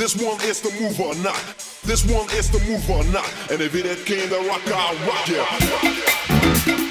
This one is the move or not. This one is the move or not. And if it ain't came to rock, I'll rock ya.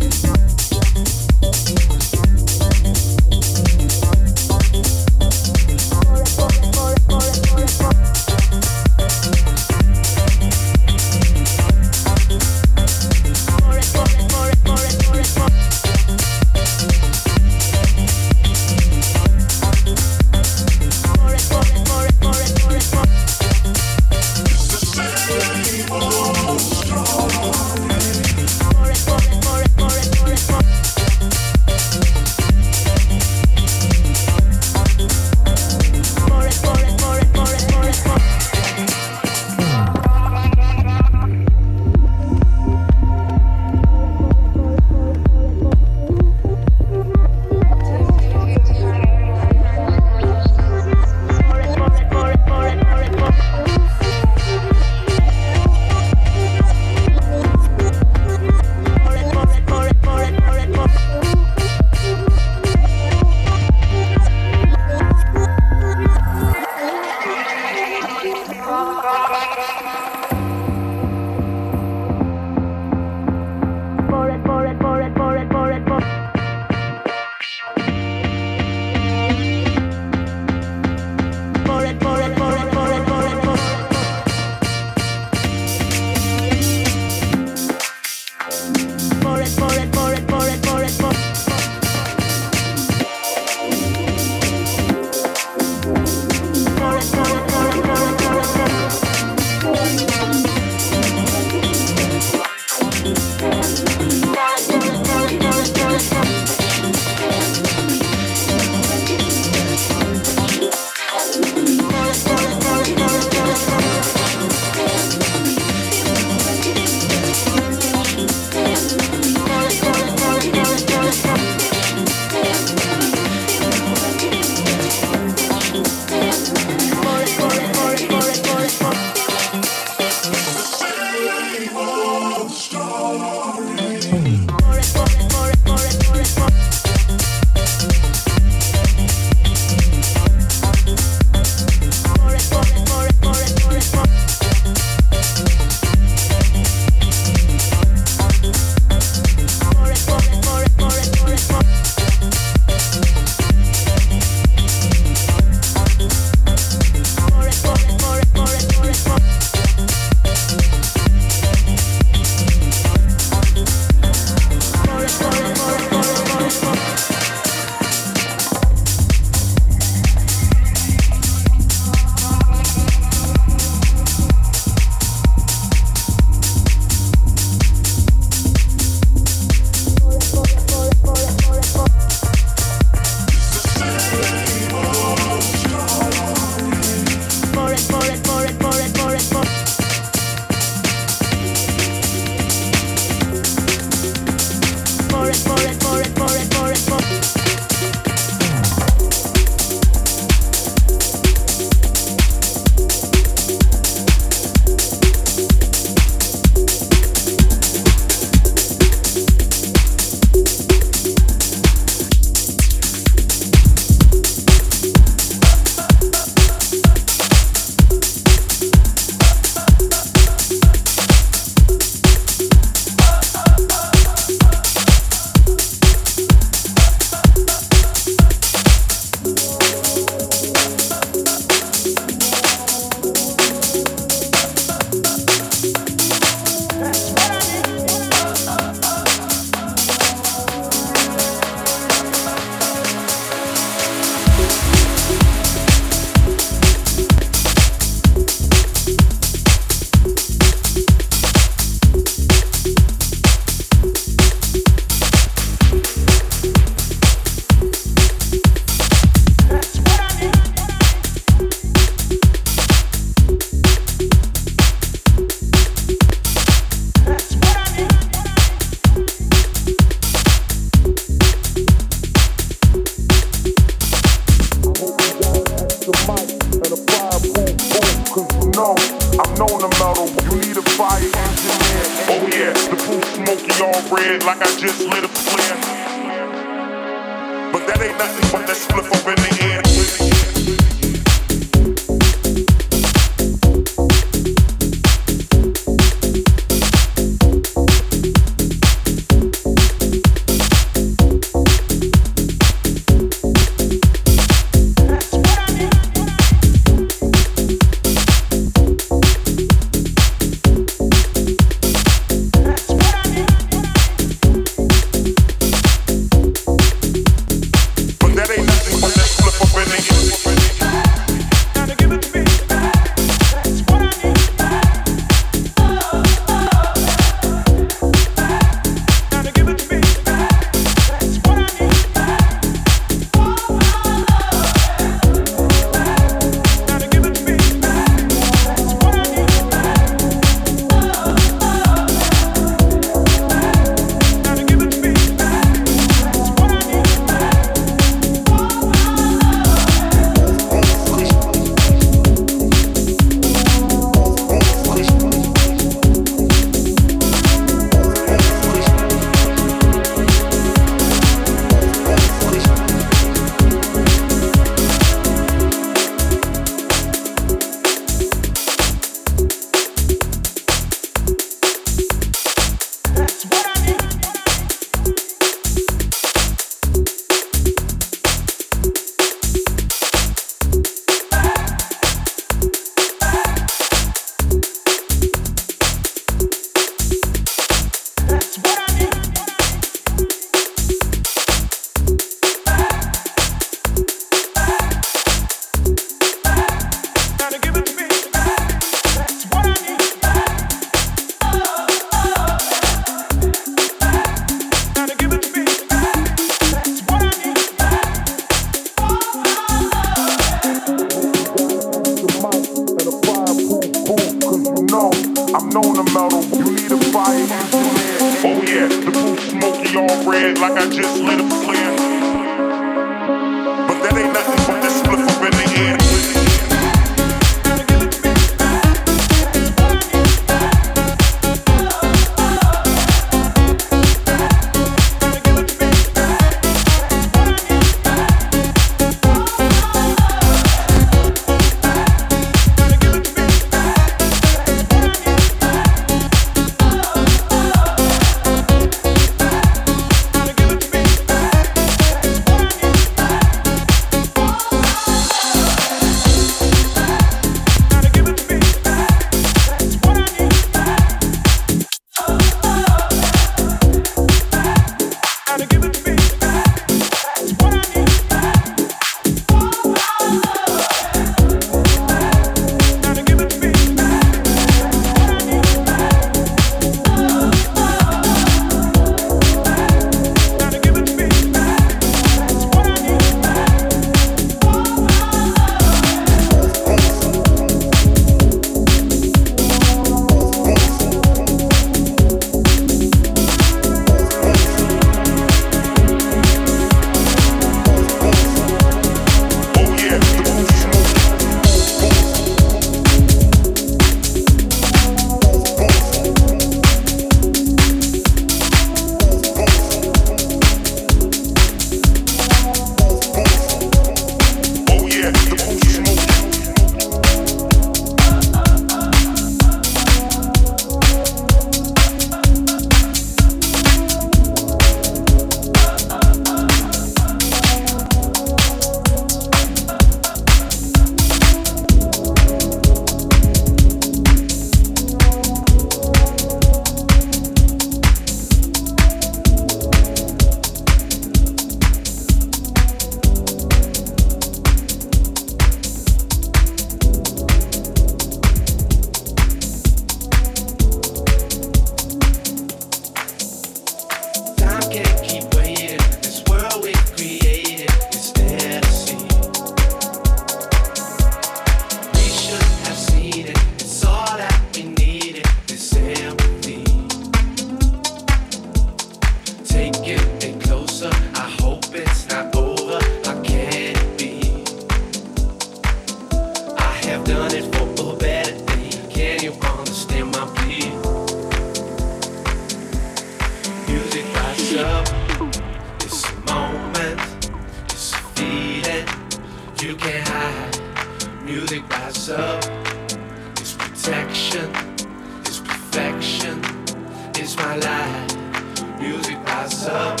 rise up.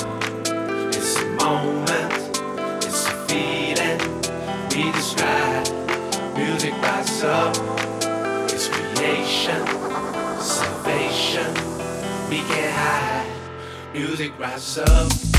It's a moment, it's a feeling we describe. Music rises up, it's creation, salvation. We can't hide. Music rises up.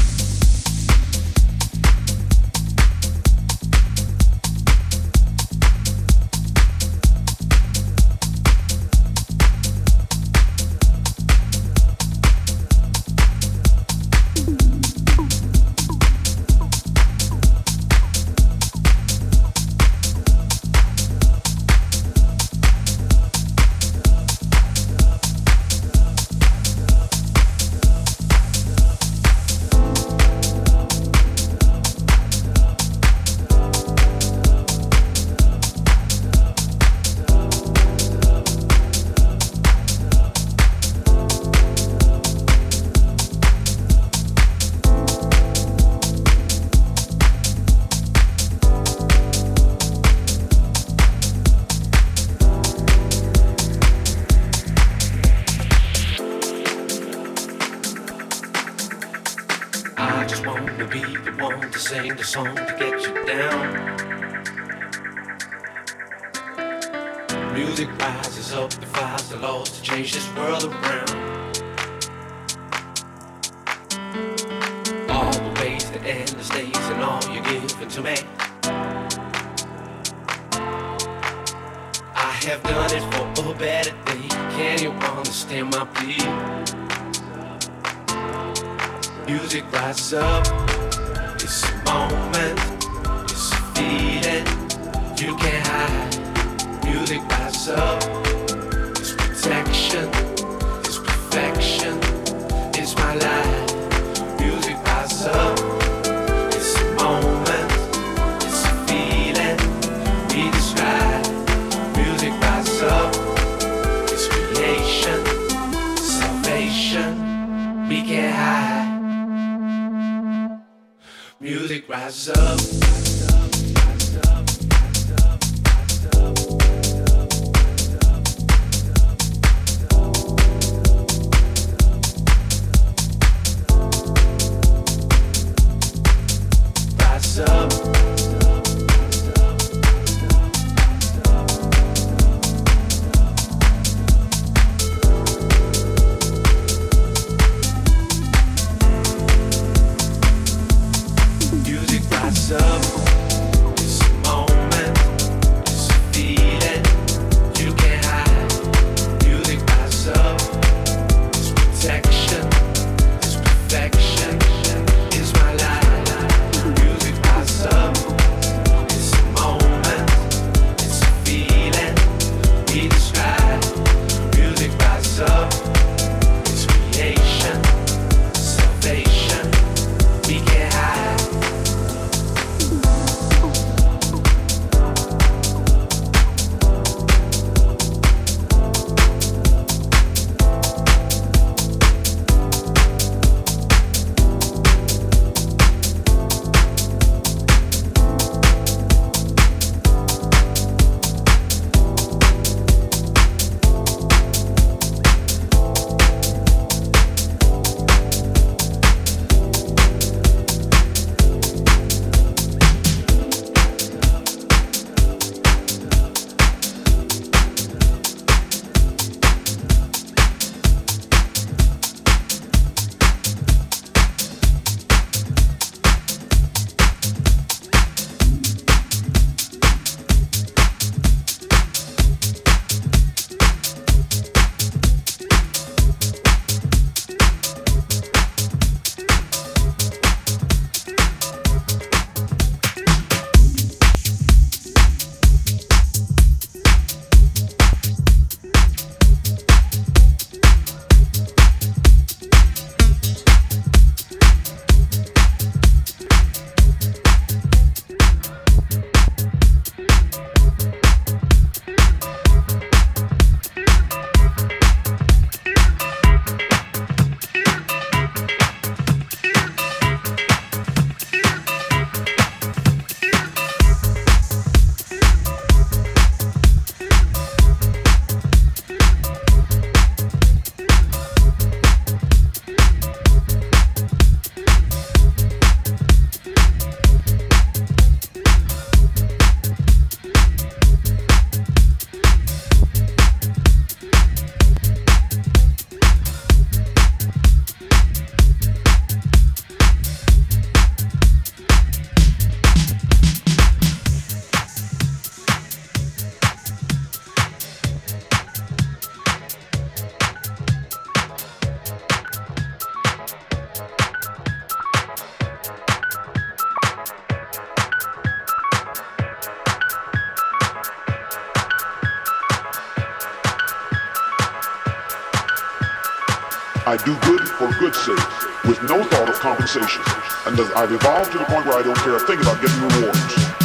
Do good for good's sake, with no thought of compensation. And I've evolved to the point where I don't care a thing about getting rewards.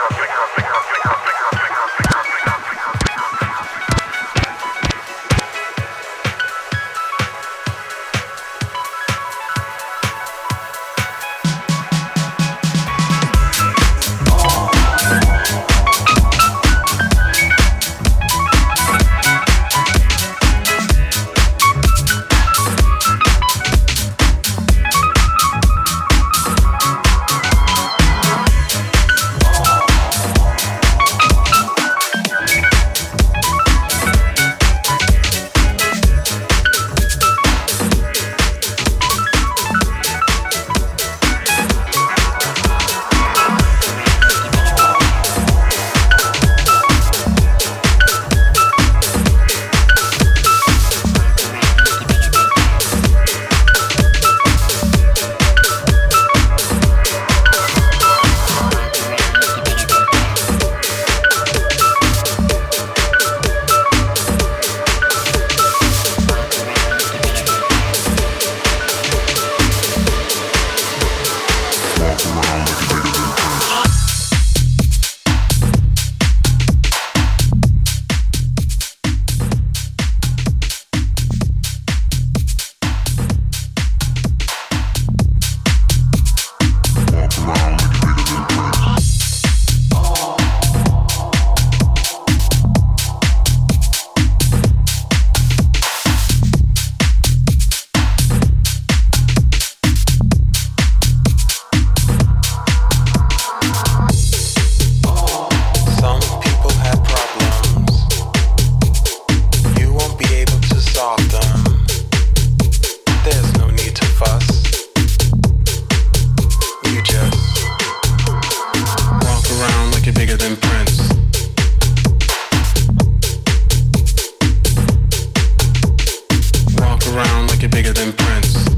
Bigger than Prince.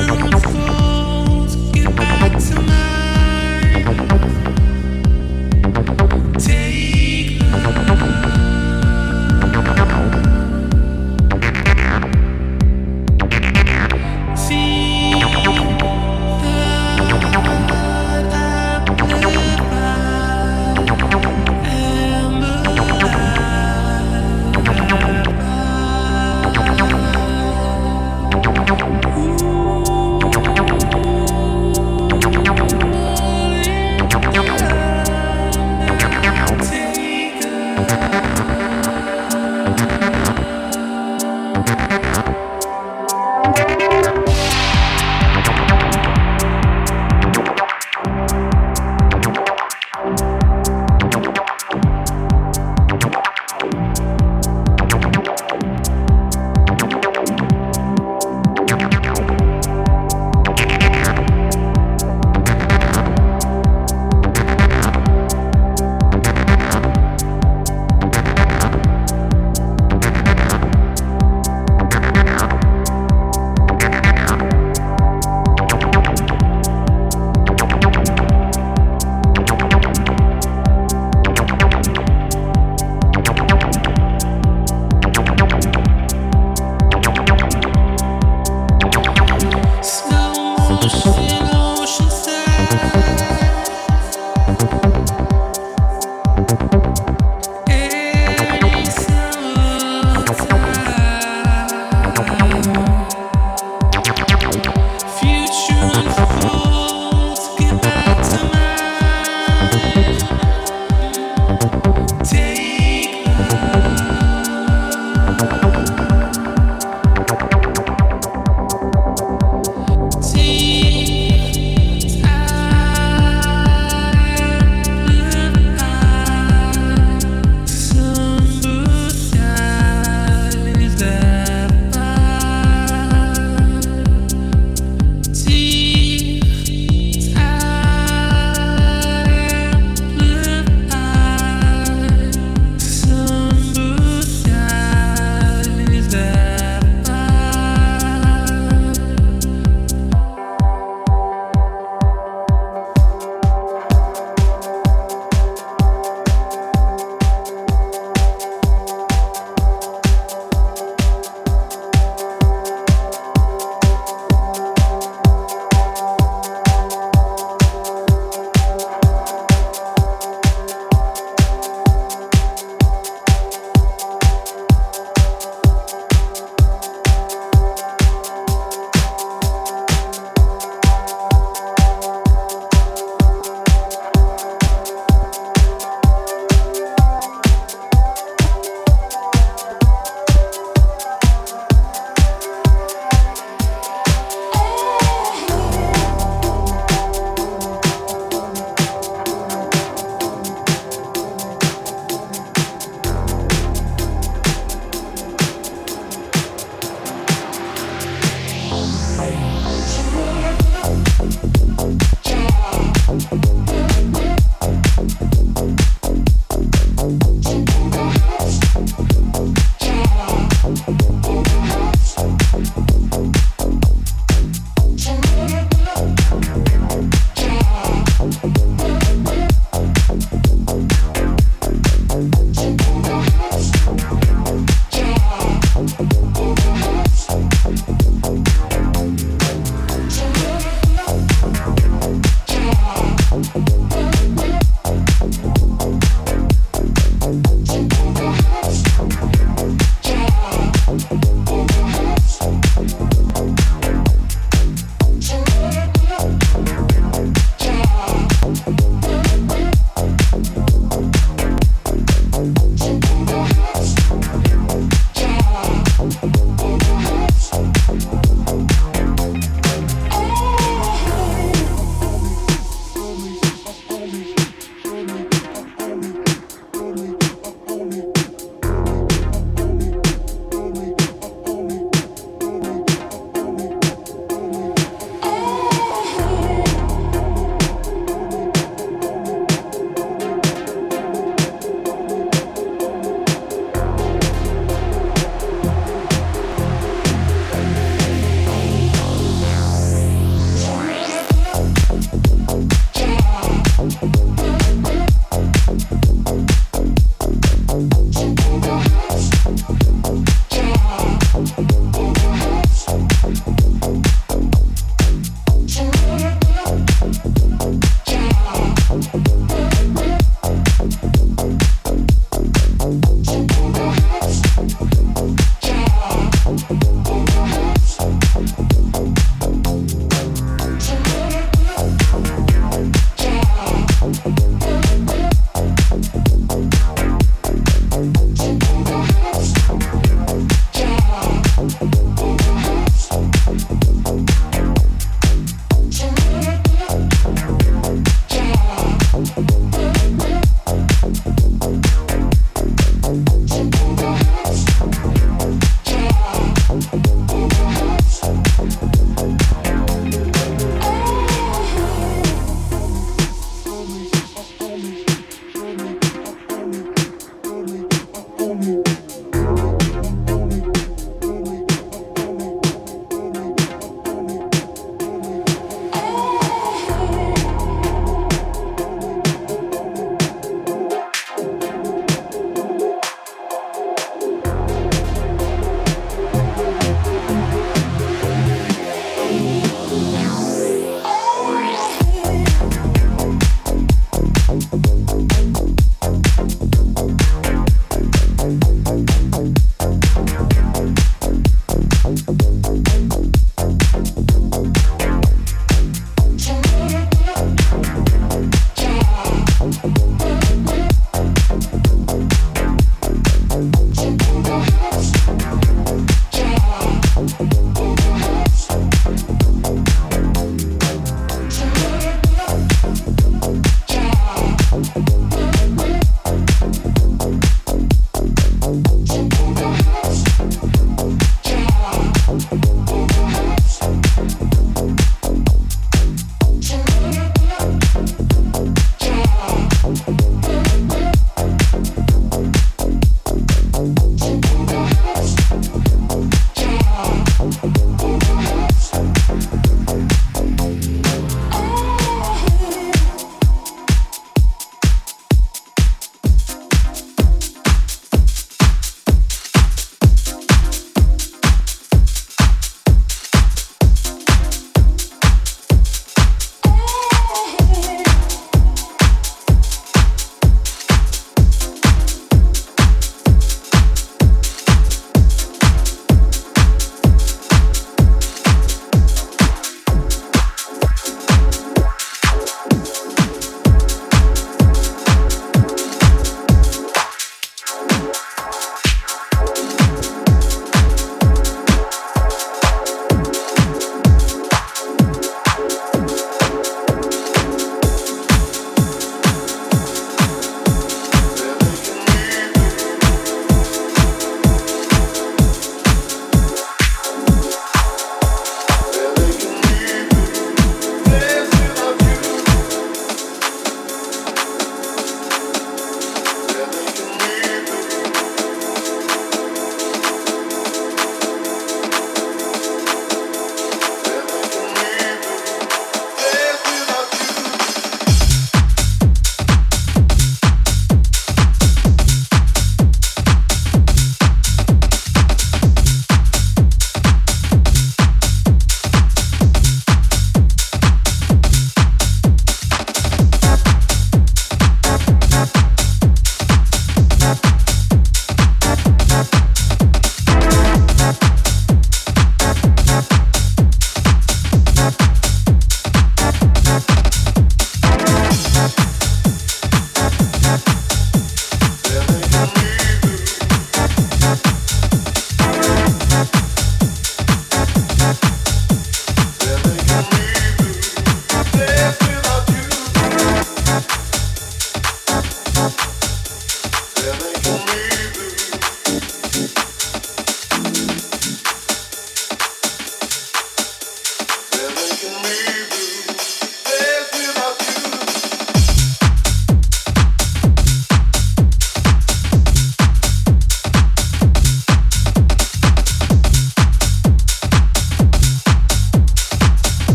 Thank you.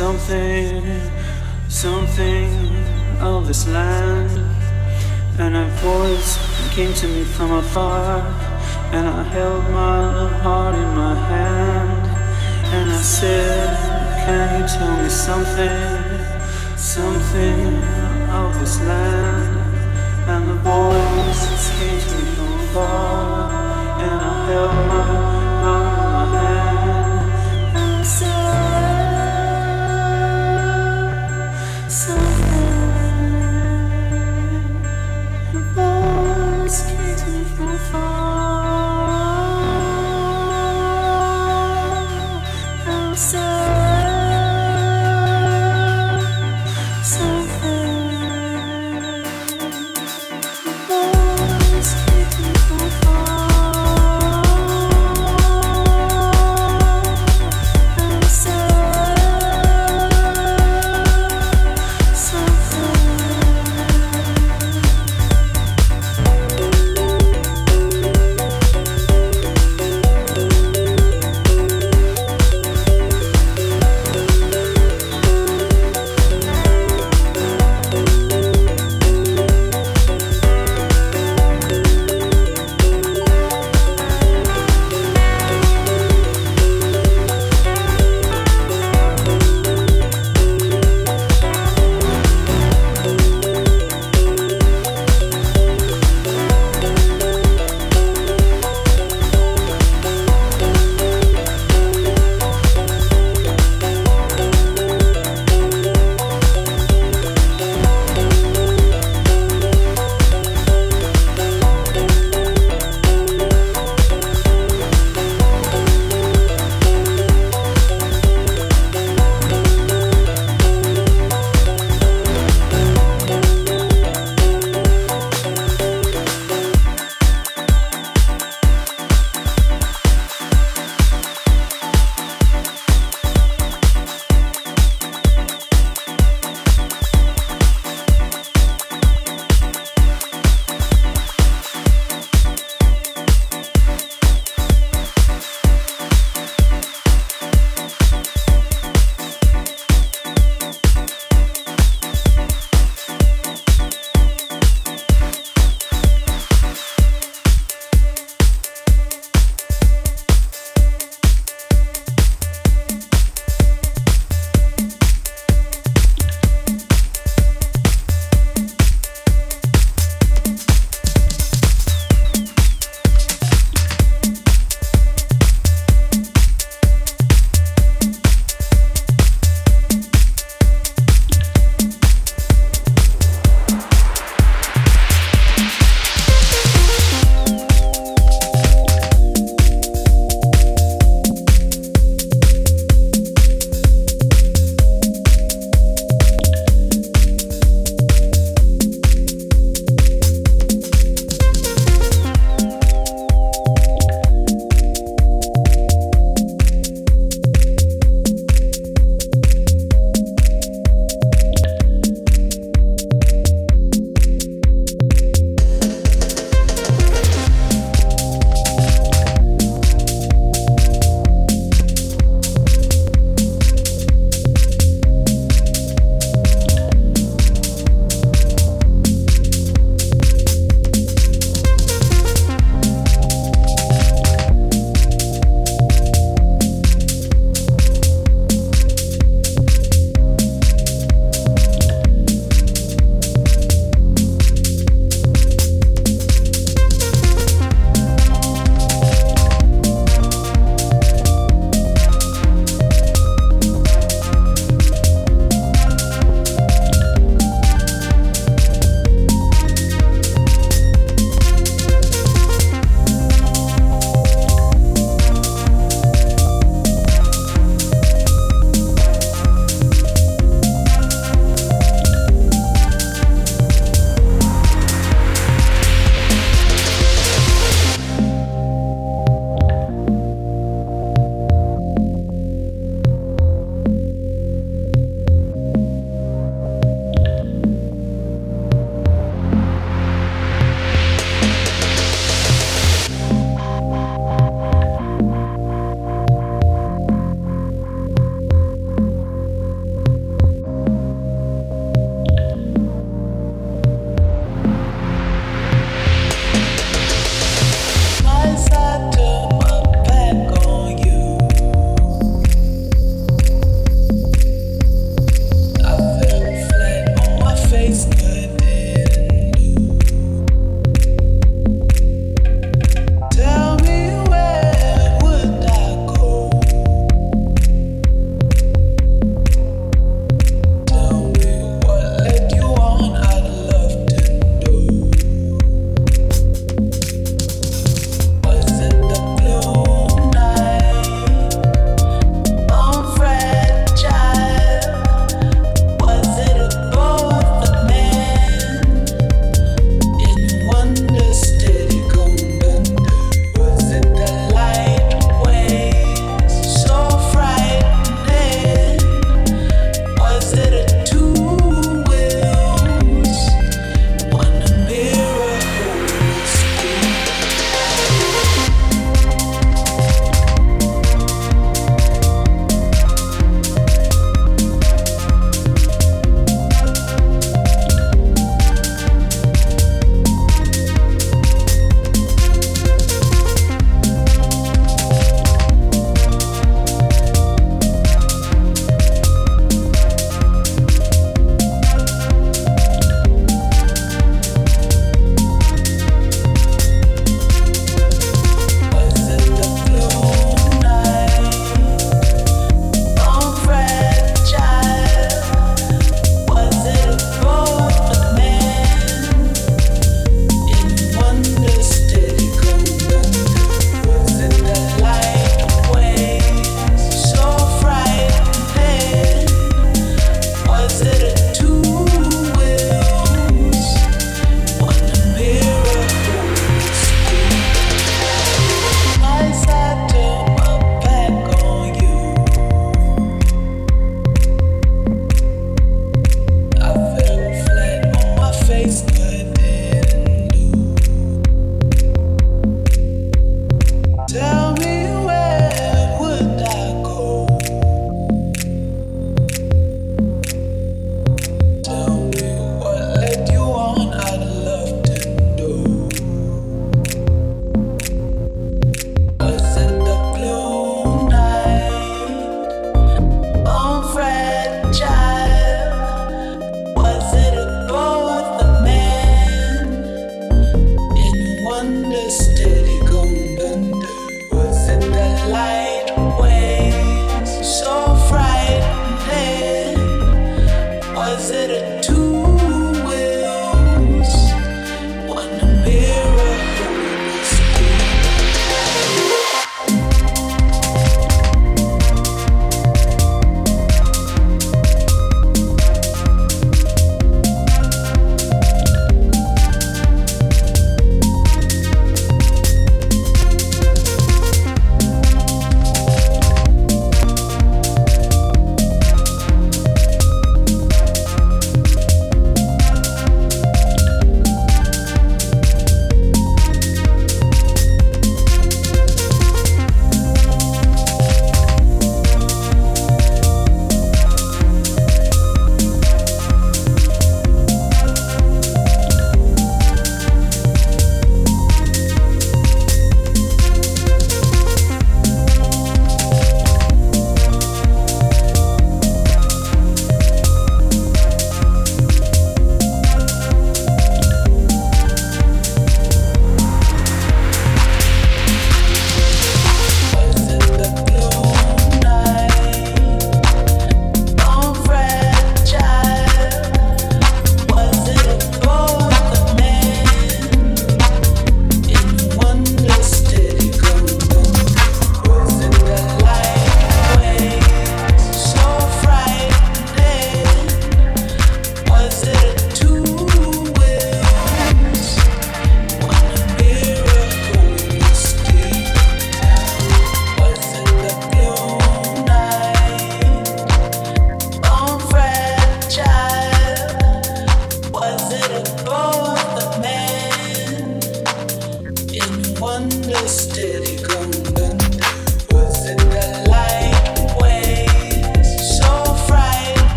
Something, something of this land? And a voice came to me from afar, and I held my heart in my hand, and I said, Can you tell me something, something of this land? And the voice came to me from afar, and I held my